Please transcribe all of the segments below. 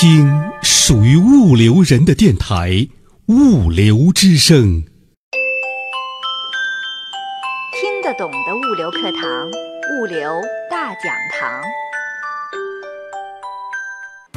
听属于物流人的电台《物流之声》。听得懂的物流课堂，物流大讲堂。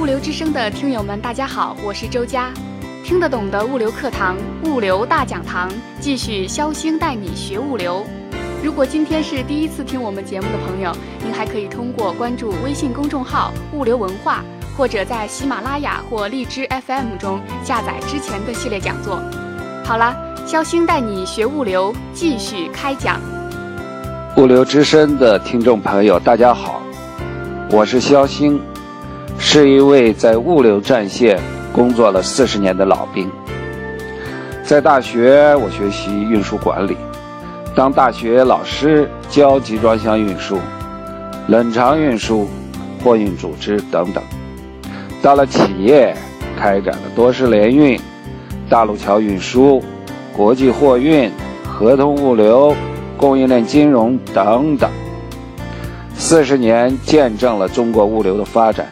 物流之声的听友们，大家好，我是周佳。听得懂的物流课堂，物流大讲堂，继续肖星带你学物流。如果今天是第一次听我们节目的朋友，您还可以通过关注微信公众号“物流文化”，或者在喜马拉雅或荔枝 FM 中下载之前的系列讲座。好了，肖星带你学物流，继续开讲。物流之声的听众朋友，大家好，我是肖星，是一位在物流战线工作了四十年的老兵。在大学，我学习运输管理。当大学老师教集装箱运输、冷藏运输、货运组织等等；到了企业，开展了多式联运、大陆桥运输、国际货运、合同物流、供应链金融等等。四十年见证了中国物流的发展，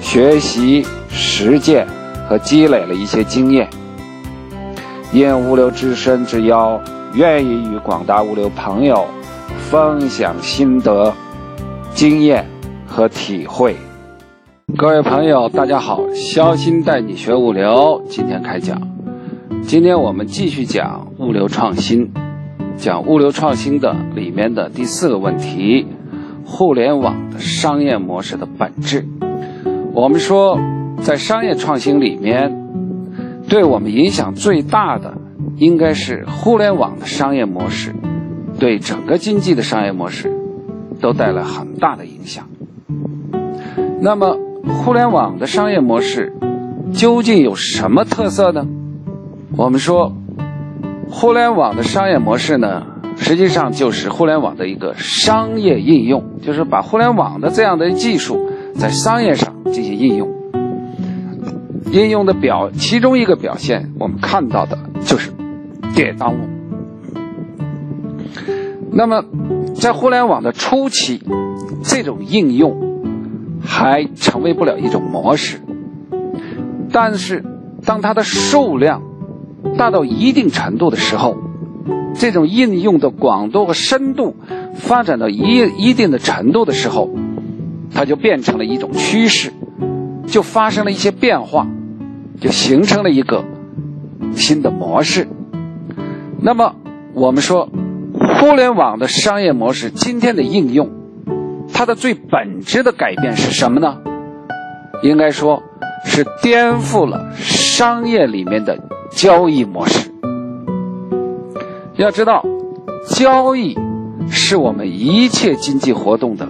学习、实践和积累了一些经验。应物流之声之邀。愿意与广大物流朋友分享心得、经验和体会。各位朋友，大家好，肖鑫带你学物流，今天开讲。今天我们继续讲物流创新，讲物流创新的里面的第四个问题：互联网的商业模式的本质。我们说，在商业创新里面，对我们影响最大的。应该是互联网的商业模式，对整个经济的商业模式都带来很大的影响。那么，互联网的商业模式究竟有什么特色呢？我们说，互联网的商业模式呢，实际上就是互联网的一个商业应用，就是把互联网的这样的技术在商业上进行应用。应用的表，其中一个表现，我们看到的就是。点当物。那么，在互联网的初期，这种应用还成为不了一种模式。但是，当它的数量大到一定程度的时候，这种应用的广度和深度发展到一一定的程度的时候，它就变成了一种趋势，就发生了一些变化，就形成了一个新的模式。那么，我们说，互联网的商业模式今天的应用，它的最本质的改变是什么呢？应该说是颠覆了商业里面的交易模式。要知道，交易是我们一切经济活动的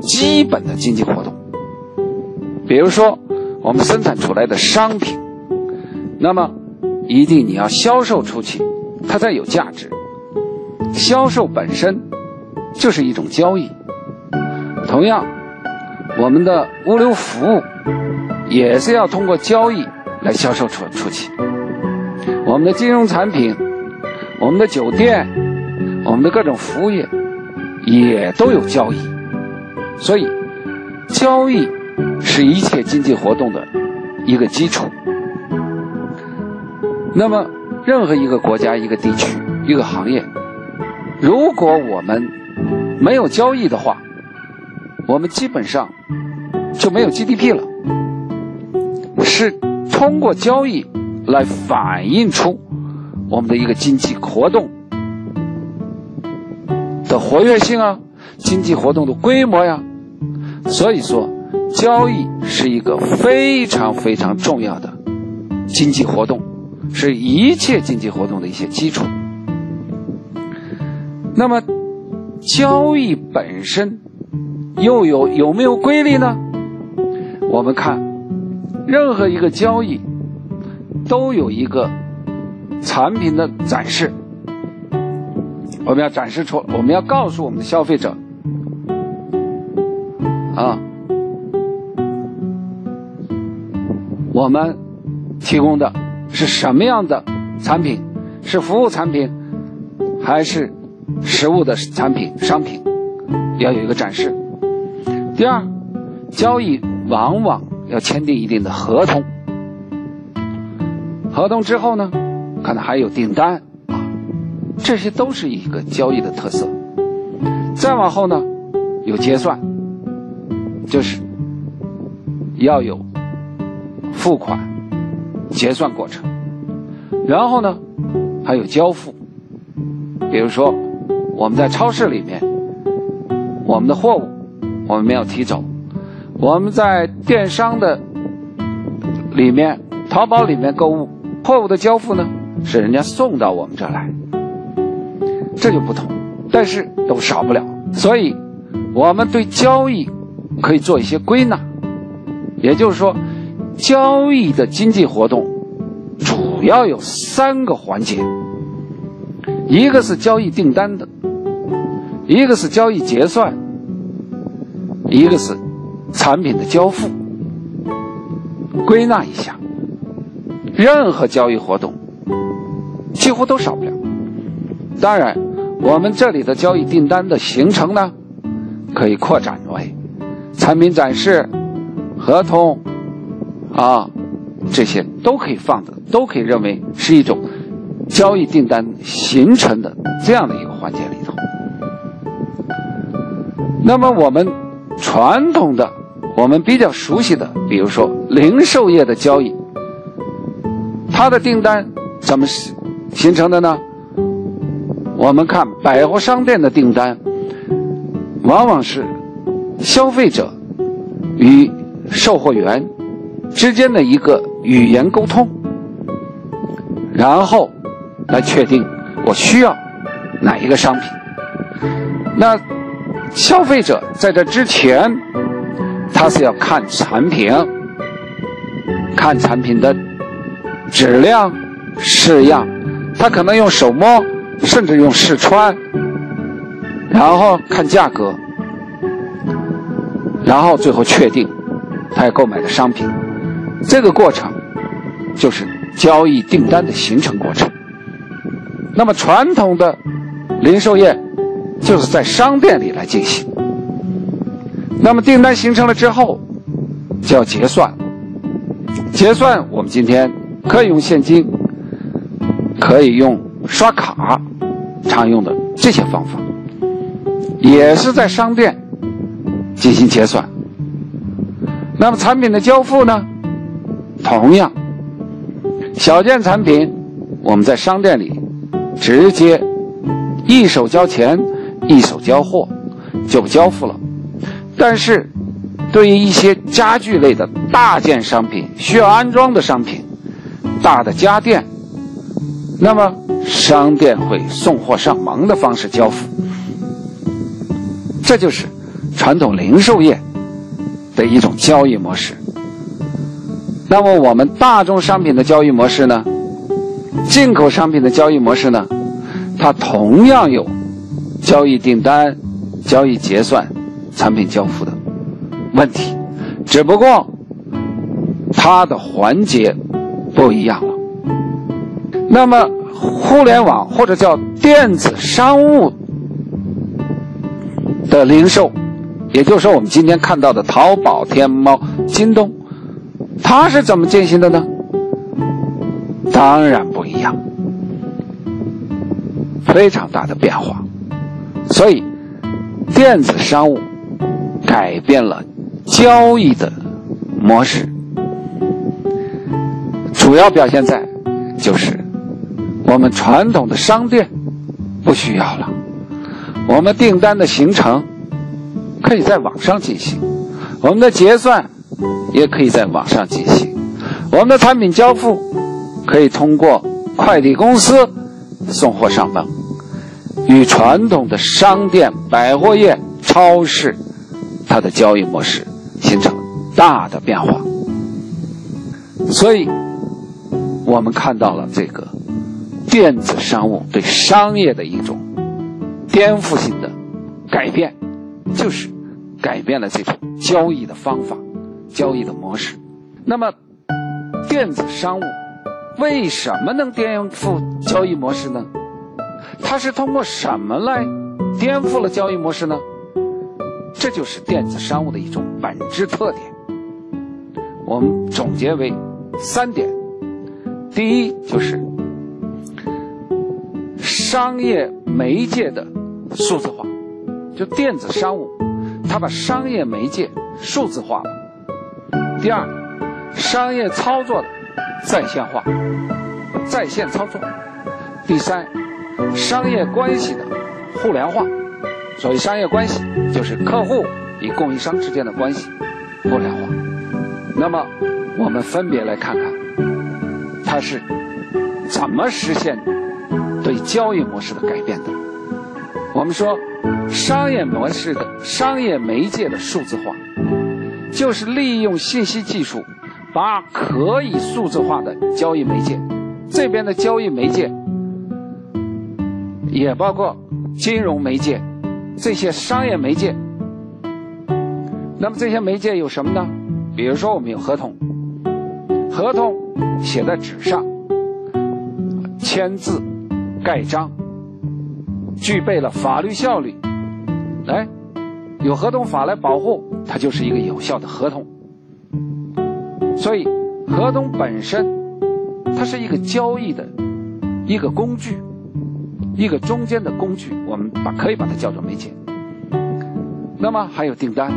基本的经济活动。比如说，我们生产出来的商品，那么一定你要销售出去。它才有价值。销售本身就是一种交易。同样，我们的物流服务也是要通过交易来销售出出去。我们的金融产品、我们的酒店、我们的各种服务业也都有交易。所以，交易是一切经济活动的一个基础。那么，任何一个国家、一个地区、一个行业，如果我们没有交易的话，我们基本上就没有 GDP 了。是通过交易来反映出我们的一个经济活动的活跃性啊，经济活动的规模呀。所以说，交易是一个非常非常重要的经济活动。是一切经济活动的一些基础。那么，交易本身又有有没有规律呢？我们看，任何一个交易都有一个产品的展示，我们要展示出，我们要告诉我们的消费者，啊，我们提供的。是什么样的产品？是服务产品，还是实物的产品、商品？要有一个展示。第二，交易往往要签订一定的合同，合同之后呢，可能还有订单啊，这些都是一个交易的特色。再往后呢，有结算，就是要有付款、结算过程，然后呢，还有交付。比如说，我们在超市里面，我们的货物我们没有提走，我们在电商的里面，淘宝里面购物，货物的交付呢是人家送到我们这来，这就不同，但是都少不了。所以，我们对交易可以做一些归纳，也就是说，交易的经济活动主要有三个环节。一个是交易订单的，一个是交易结算，一个是产品的交付。归纳一下，任何交易活动几乎都少不了。当然，我们这里的交易订单的形成呢，可以扩展为产品展示、合同啊，这些都可以放的，都可以认为是一种。交易订单形成的这样的一个环节里头，那么我们传统的、我们比较熟悉的，比如说零售业的交易，它的订单怎么形成的呢？我们看百货商店的订单，往往是消费者与售货员之间的一个语言沟通，然后。来确定我需要哪一个商品。那消费者在这之前，他是要看产品，看产品的质量、式样，他可能用手摸，甚至用试穿，然后看价格，然后最后确定他要购买的商品。这个过程就是交易订单的形成过程。那么传统的零售业就是在商店里来进行。那么订单形成了之后，就要结算。结算我们今天可以用现金，可以用刷卡，常用的这些方法，也是在商店进行结算。那么产品的交付呢，同样，小件产品我们在商店里。直接一手交钱，一手交货，就交付了。但是，对于一些家具类的大件商品，需要安装的商品，大的家电，那么商店会送货上门的方式交付。这就是传统零售业的一种交易模式。那么，我们大宗商品的交易模式呢？进口商品的交易模式呢，它同样有交易订单、交易结算、产品交付的问题，只不过它的环节不一样了。那么，互联网或者叫电子商务的零售，也就是说我们今天看到的淘宝、天猫、京东，它是怎么进行的呢？当然不一样，非常大的变化。所以，电子商务改变了交易的模式，主要表现在就是我们传统的商店不需要了，我们订单的形成可以在网上进行，我们的结算也可以在网上进行，我们的产品交付。可以通过快递公司送货上门，与传统的商店、百货业、超市它的交易模式形成大的变化。所以，我们看到了这个电子商务对商业的一种颠覆性的改变，就是改变了这种交易的方法、交易的模式。那么，电子商务。为什么能颠覆交易模式呢？它是通过什么来颠覆了交易模式呢？这就是电子商务的一种本质特点。我们总结为三点：第一，就是商业媒介的数字化，就电子商务，它把商业媒介数字化了；第二，商业操作的在线化，在线操作；第三，商业关系的互联化。所谓商业关系，就是客户与供应商之间的关系互联化。那么，我们分别来看看，它是怎么实现对交易模式的改变的。我们说，商业模式的商业媒介的数字化，就是利用信息技术，把可以数字化的交易媒介，这边的交易媒介也包括金融媒介。这些商业媒介，那么这些媒介有什么呢？比如说，我们有合同，合同写在纸上，签字、盖章，具备了法律效力。来，有合同法来保护，它就是一个有效的合同。所以，合同本身，它是一个交易的一个工具。一个中间的工具，我们把可以把它叫做媒介。那么还有订单，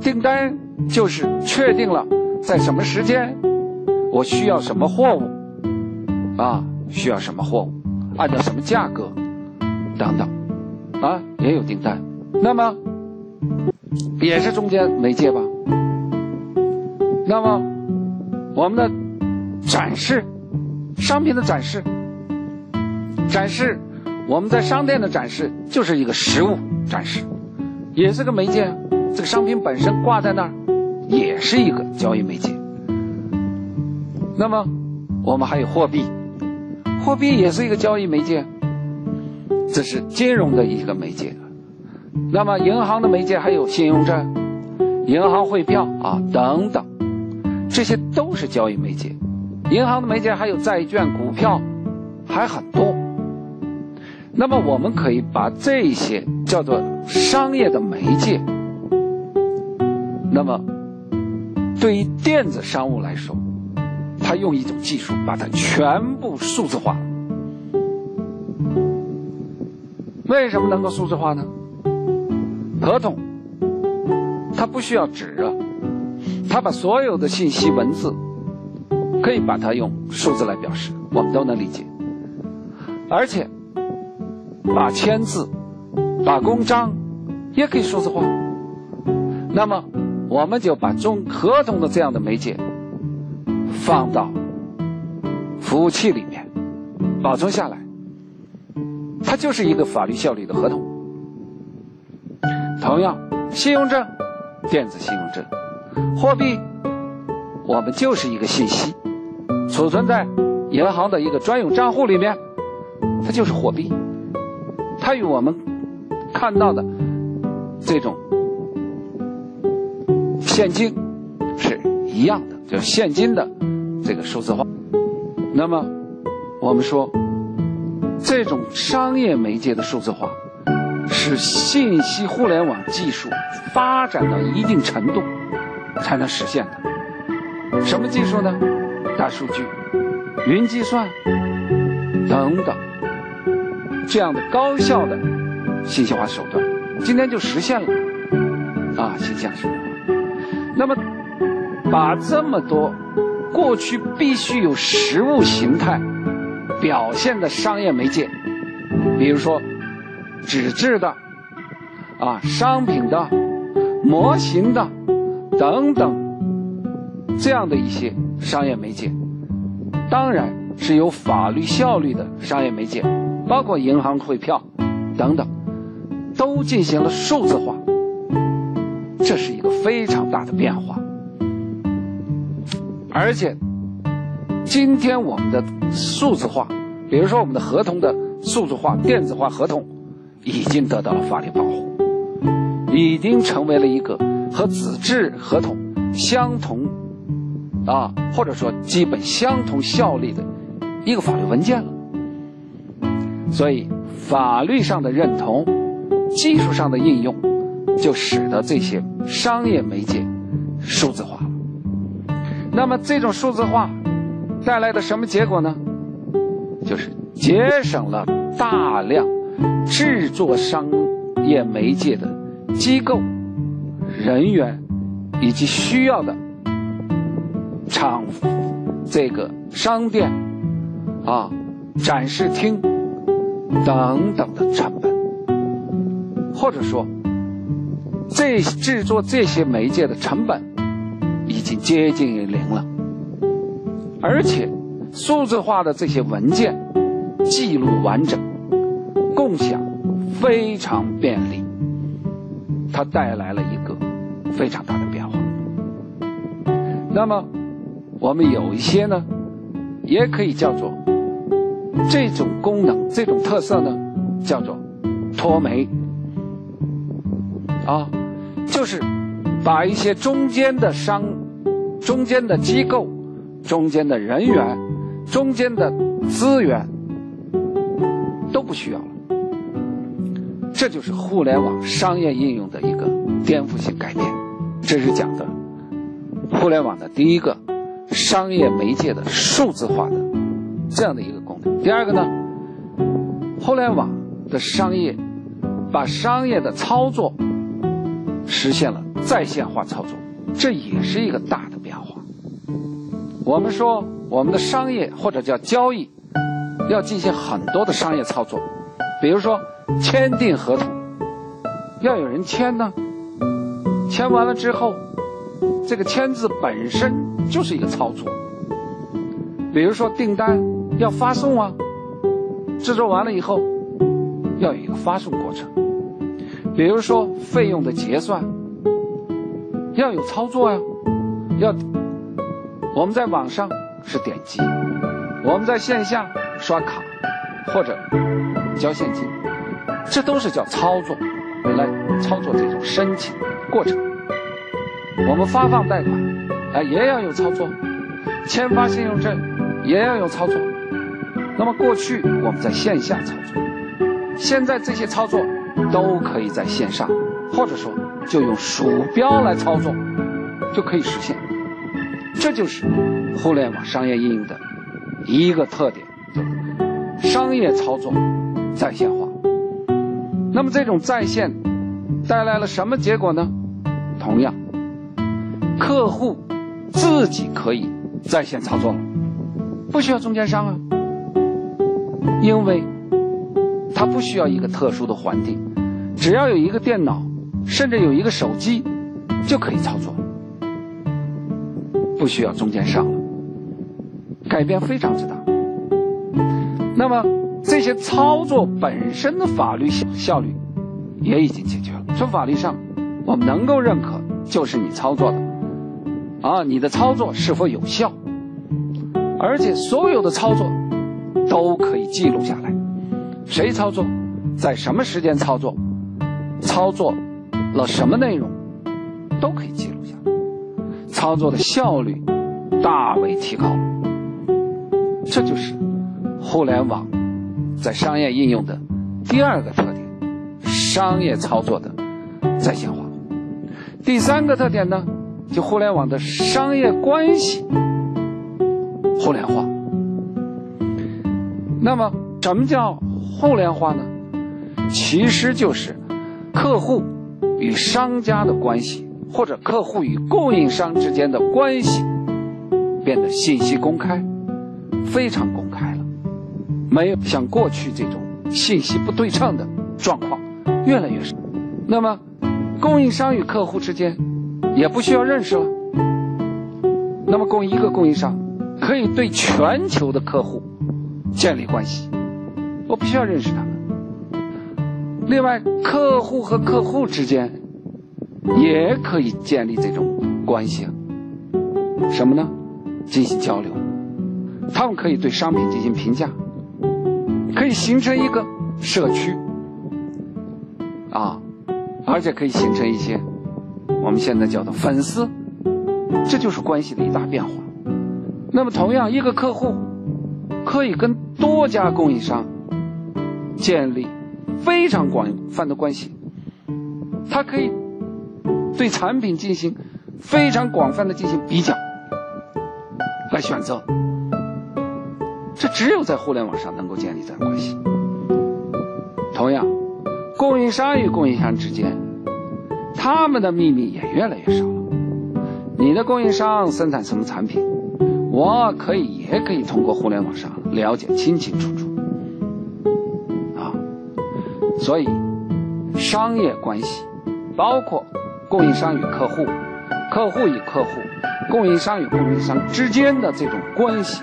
订单就是确定了在什么时间，我需要什么货物，啊，需要什么货物，按照什么价格，等等，啊，也有订单。那么也是中间媒介吧。那么我们的展示，商品的展示。展示，我们在商店的展示就是一个实物展示，也是个媒介。这个商品本身挂在那儿，也是一个交易媒介。那么，我们还有货币，货币也是一个交易媒介，这是金融的一个媒介。那么，银行的媒介还有信用证、银行汇票啊等等，这些都是交易媒介。银行的媒介还有债券、股票，还很多。那么我们可以把这些叫做商业的媒介。那么，对于电子商务来说，它用一种技术把它全部数字化。为什么能够数字化呢？合同，它不需要纸啊，它把所有的信息文字，可以把它用数字来表示，我们都能理解，而且。把签字、把公章也可以数字化。那么，我们就把中合同的这样的媒介放到服务器里面保存下来，它就是一个法律效力的合同。同样，信用证、电子信用证、货币，我们就是一个信息，储存在银行的一个专用账户里面，它就是货币。它与我们看到的这种现金是一样的，就是现金的这个数字化。那么，我们说这种商业媒介的数字化是信息互联网技术发展到一定程度才能实现的。什么技术呢？大数据、云计算等等。这样的高效的信息化手段，今天就实现了啊，信息化手段。那么，把这么多过去必须有实物形态表现的商业媒介，比如说纸质的啊、商品的、模型的等等，这样的一些商业媒介，当然是有法律效力的商业媒介。包括银行汇票等等，都进行了数字化，这是一个非常大的变化。而且，今天我们的数字化，比如说我们的合同的数字化、电子化合同，已经得到了法律保护，已经成为了一个和纸质合同相同啊，或者说基本相同效力的一个法律文件了。所以，法律上的认同，技术上的应用，就使得这些商业媒介数字化了。那么这种数字化带来的什么结果呢？就是节省了大量制作商业媒介的机构、人员以及需要的厂、这个商店啊、展示厅等等的成本，或者说，这制作这些媒介的成本已经接近于零了，而且数字化的这些文件记录完整、共享非常便利，它带来了一个非常大的变化。那么，我们有一些呢，也可以叫做这种功能、这种特色呢，叫做脱媒啊，就是把一些中间的商、中间的机构、中间的人员、中间的资源都不需要了。这就是互联网商业应用的一个颠覆性改变。这是讲的互联网的第一个商业媒介的数字化的这样的一个。第二个呢，互联网的商业把商业的操作实现了在线化操作，这也是一个大的变化。我们说我们的商业或者叫交易要进行很多的商业操作，比如说签订合同，要有人签呢，签完了之后，这个签字本身就是一个操作。比如说订单要发送啊，制作完了以后要有一个发送过程。比如说费用的结算要有操作呀、要我们在网上是点击，我们在线下刷卡或者交现金，这都是叫操作，来操作这种申请过程。我们发放贷款，啊、也要有操作，签发信用证也要有操作。那么过去我们在线下操作，现在这些操作都可以在线上，或者说就用鼠标来操作，就可以实现。这就是互联网商业应用的一个特点，就商业操作在线化。那么这种在线带来了什么结果呢？同样，客户自己可以在线操作了，不需要中间商啊，因为他不需要一个特殊的环境，只要有一个电脑，甚至有一个手机，就可以操作，不需要中间商了，改变非常之大。那么这些操作本身的法律效效率也已经解决了。从法律上，我们能够认可就是你操作的，啊，你的操作是否有效，而且所有的操作都可以记录下来，谁操作，在什么时间操作，操作了什么内容，都可以记录下来，操作的效率大为提高。这就是互联网在商业应用的第二个特点，商业操作的在线化。第三个特点呢，就互联网的商业关系互联化。那么，什么叫互联化呢？其实就是客户与商家的关系，或者客户与供应商之间的关系变得信息公开，非常公开了，没有像过去这种信息不对称的状况越来越少。那么，供应商与客户之间也不需要认识了。那么，供一个供应商可以对全球的客户建立关系，我必须要认识他们。另外，客户和客户之间也可以建立这种关系。什么呢？进行交流，他们可以对商品进行评价，可以形成一个社区啊，而且可以形成一些我们现在叫做粉丝，这就是关系的一大变化。那么，同样一个客户可以跟多家供应商建立非常广泛的关系，他可以对产品进行非常广泛的进行比较，来选择。这只有在互联网上能够建立这样关系。同样，供应商与供应商之间，他们的秘密也越来越少了。你的供应商生产什么产品，我可以也可以通过互联网上了解清清楚楚。啊，所以商业关系包括供应商与客户、客户与客户、供应商与供应商之间的这种关系。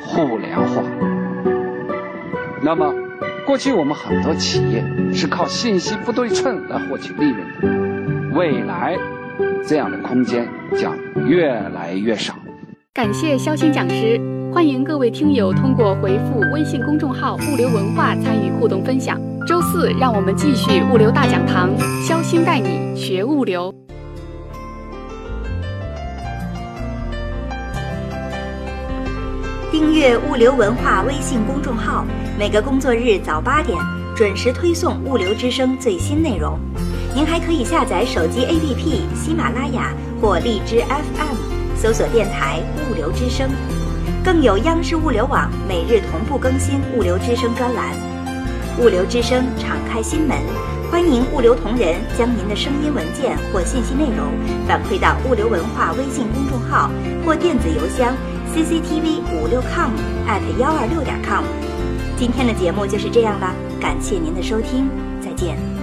互联化。那么，过去我们很多企业是靠信息不对称来获取利润的，未来这样的空间将越来越少。感谢肖鑫讲师，欢迎各位听友通过回复微信公众号“物流文化”参与互动分享。周四，让我们继续物流大讲堂，肖鑫带你学物流。订阅物流文化微信公众号，每个工作日早八点准时推送物流之声最新内容。您还可以下载手机 APP 喜马拉雅或荔枝 FM，搜索电台物流之声。更有央视物流网每日同步更新物流之声专栏。物流之声敞开心门，欢迎物流同仁将您的声音文件或信息内容反馈到物流文化微信公众号或电子邮箱。cctv 五六 com at 幺二六点 com，今天的节目就是这样了，感谢您的收听，再见。